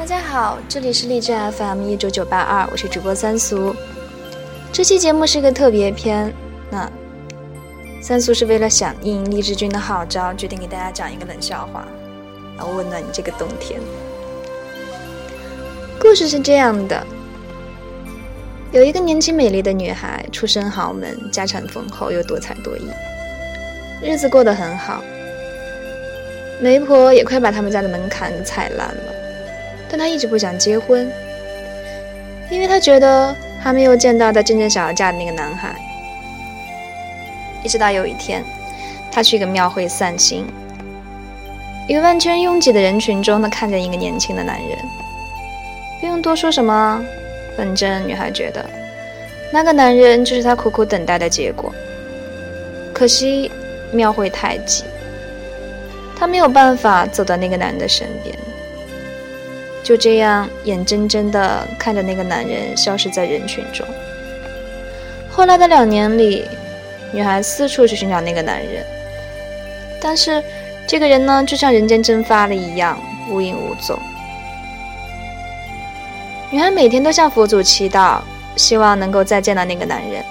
大家好，这里是荔枝 FM 一九九八二，我是主播三苏。这期节目是个特别篇，那三苏是为了响应励志君的号召，决定给大家讲一个冷笑话，然后温暖你这个冬天。故事是这样的：有一个年轻美丽的女孩，出身豪门，家产丰厚，又多才多艺，日子过得很好。媒婆也快把他们家的门槛踩烂了，但她一直不想结婚，因为她觉得还没有见到她真正想要嫁的那个男孩。一直到有一天，她去一个庙会散心，一个万圈拥挤的人群中，她看见一个年轻的男人。不用多说什么，反正女孩觉得那个男人就是她苦苦等待的结果。可惜庙会太挤。他没有办法走到那个男的身边，就这样眼睁睁地看着那个男人消失在人群中。后来的两年里，女孩四处去寻找那个男人，但是这个人呢，就像人间蒸发了一样，无影无踪。女孩每天都向佛祖祈祷，希望能够再见到那个男人。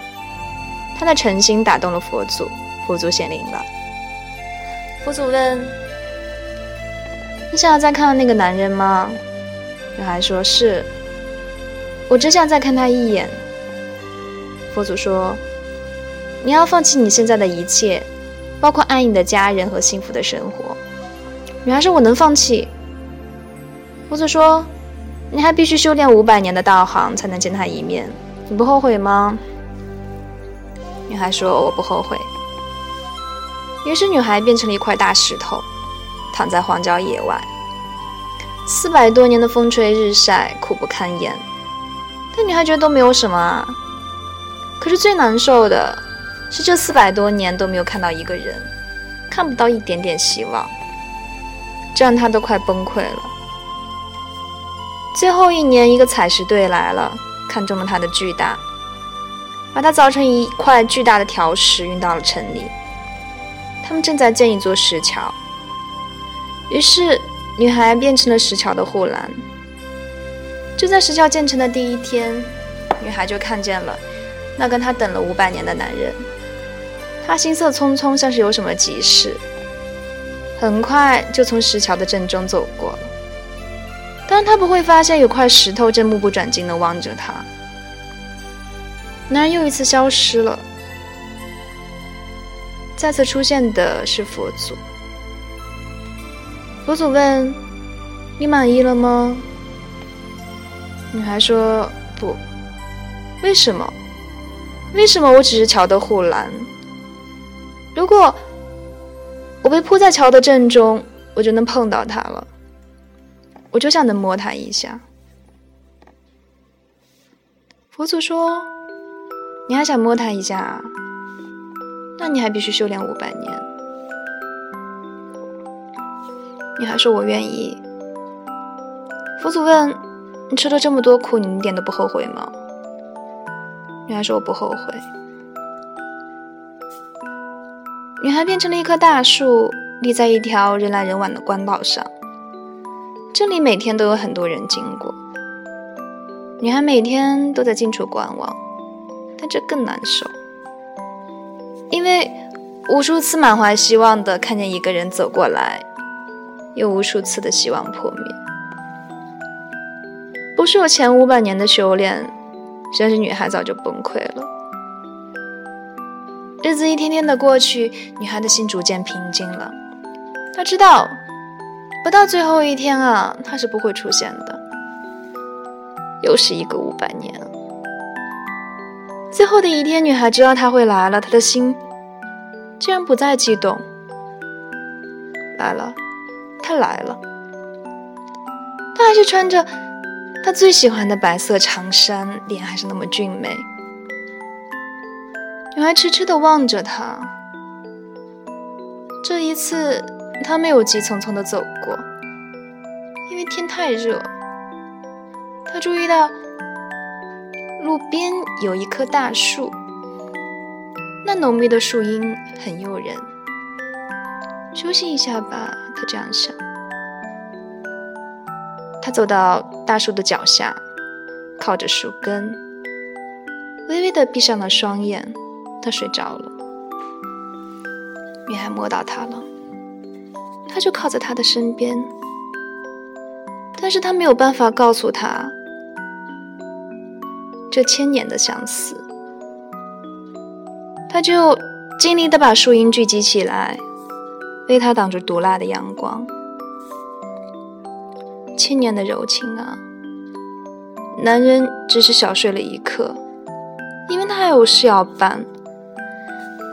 她的诚心打动了佛祖，佛祖显灵了。佛祖问：“你想要再看到那个男人吗？”女孩说：“是，我只想再看他一眼。”佛祖说：“你要放弃你现在的一切，包括爱你的家人和幸福的生活。”女孩说：“我能放弃。”佛祖说：“你还必须修炼五百年的道行才能见他一面，你不后悔吗？”女孩说：“我不后悔。”于是，女孩变成了一块大石头，躺在荒郊野外。四百多年的风吹日晒，苦不堪言。但女孩觉得都没有什么啊。可是最难受的是，这四百多年都没有看到一个人，看不到一点点希望，这让她都快崩溃了。最后一年，一个采石队来了，看中了她的巨大，把它凿成一块巨大的条石，运到了城里。他们正在建一座石桥，于是女孩变成了石桥的护栏。就在石桥建成的第一天，女孩就看见了那跟她等了五百年的男人。他心色匆匆，像是有什么急事，很快就从石桥的正中走过了。但他不会发现有块石头正目不转睛地望着他。男人又一次消失了。再次出现的是佛祖。佛祖问：“你满意了吗？”女孩说：“不。”为什么？为什么我只是桥的护栏？如果我被铺在桥的正中，我就能碰到他了。我就想能摸他一下。佛祖说：“你还想摸他一下？”啊那你还必须修炼五百年。女孩说：“我愿意。”佛祖问：“你吃了这么多苦，你一点都不后悔吗？”女孩说：“我不后悔。”女孩变成了一棵大树，立在一条人来人往的官道上。这里每天都有很多人经过。女孩每天都在近处观望，但这更难受。因为无数次满怀希望的看见一个人走过来，又无数次的希望破灭。不是有前五百年的修炼，相信女孩早就崩溃了。日子一天天的过去，女孩的心逐渐平静了。她知道，不到最后一天啊，他是不会出现的。又是一个五百年。最后的一天，女孩知道他会来了，她的心竟然不再激动。来了，他来了，他还是穿着他最喜欢的白色长衫，脸还是那么俊美。女孩痴痴地望着他，这一次他没有急匆匆地走过，因为天太热。他注意到。路边有一棵大树，那浓密的树荫很诱人。休息一下吧，他这样想。他走到大树的脚下，靠着树根，微微的闭上了双眼。他睡着了。女孩摸到他了，他就靠在他的身边，但是他没有办法告诉他这千年的相思。他就尽力的把树荫聚集起来，为他挡住毒辣的阳光。千年的柔情啊！男人只是小睡了一刻，因为他还有事要办。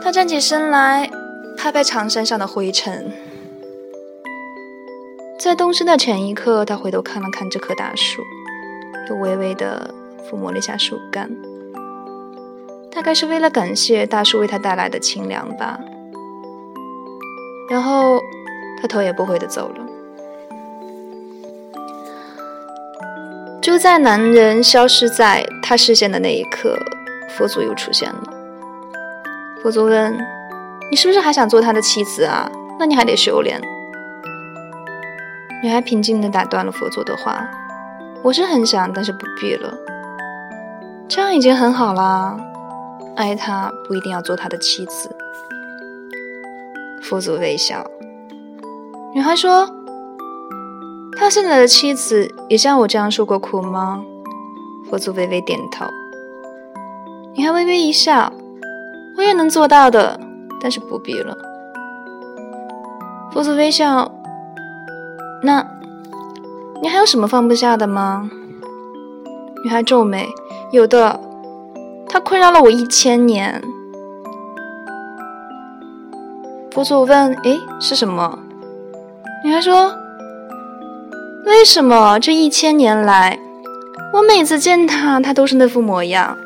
他站起身来，拍拍长衫上的灰尘。在动身的前一刻，他回头看了看这棵大树，又微微的抚摸了一下树干，大概是为了感谢大树为他带来的清凉吧。然后他头也不回的走了。就在男人消失在他视线的那一刻，佛祖又出现了。佛祖问：“你是不是还想做他的妻子啊？那你还得修炼。”女孩平静地打断了佛祖的话：“我是很想，但是不必了。这样已经很好啦。爱他不一定要做他的妻子。”佛祖微笑。女孩说。他现在的妻子也像我这样受过苦吗？佛祖微微点头。女孩微微一笑：“我也能做到的，但是不必了。”佛祖微笑：“那，你还有什么放不下的吗？”女孩皱眉：“有的，他困扰了我一千年。”佛祖问：“诶，是什么？”女孩说。为什么这一千年来，我每次见他，他都是那副模样？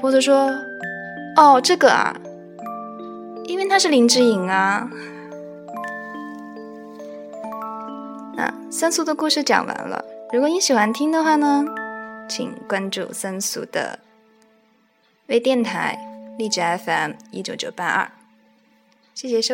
佛祖说：“哦，这个啊，因为他是林志颖啊。”那三俗的故事讲完了。如果你喜欢听的话呢，请关注三俗的微电台荔枝 FM 一九九八二。谢谢收。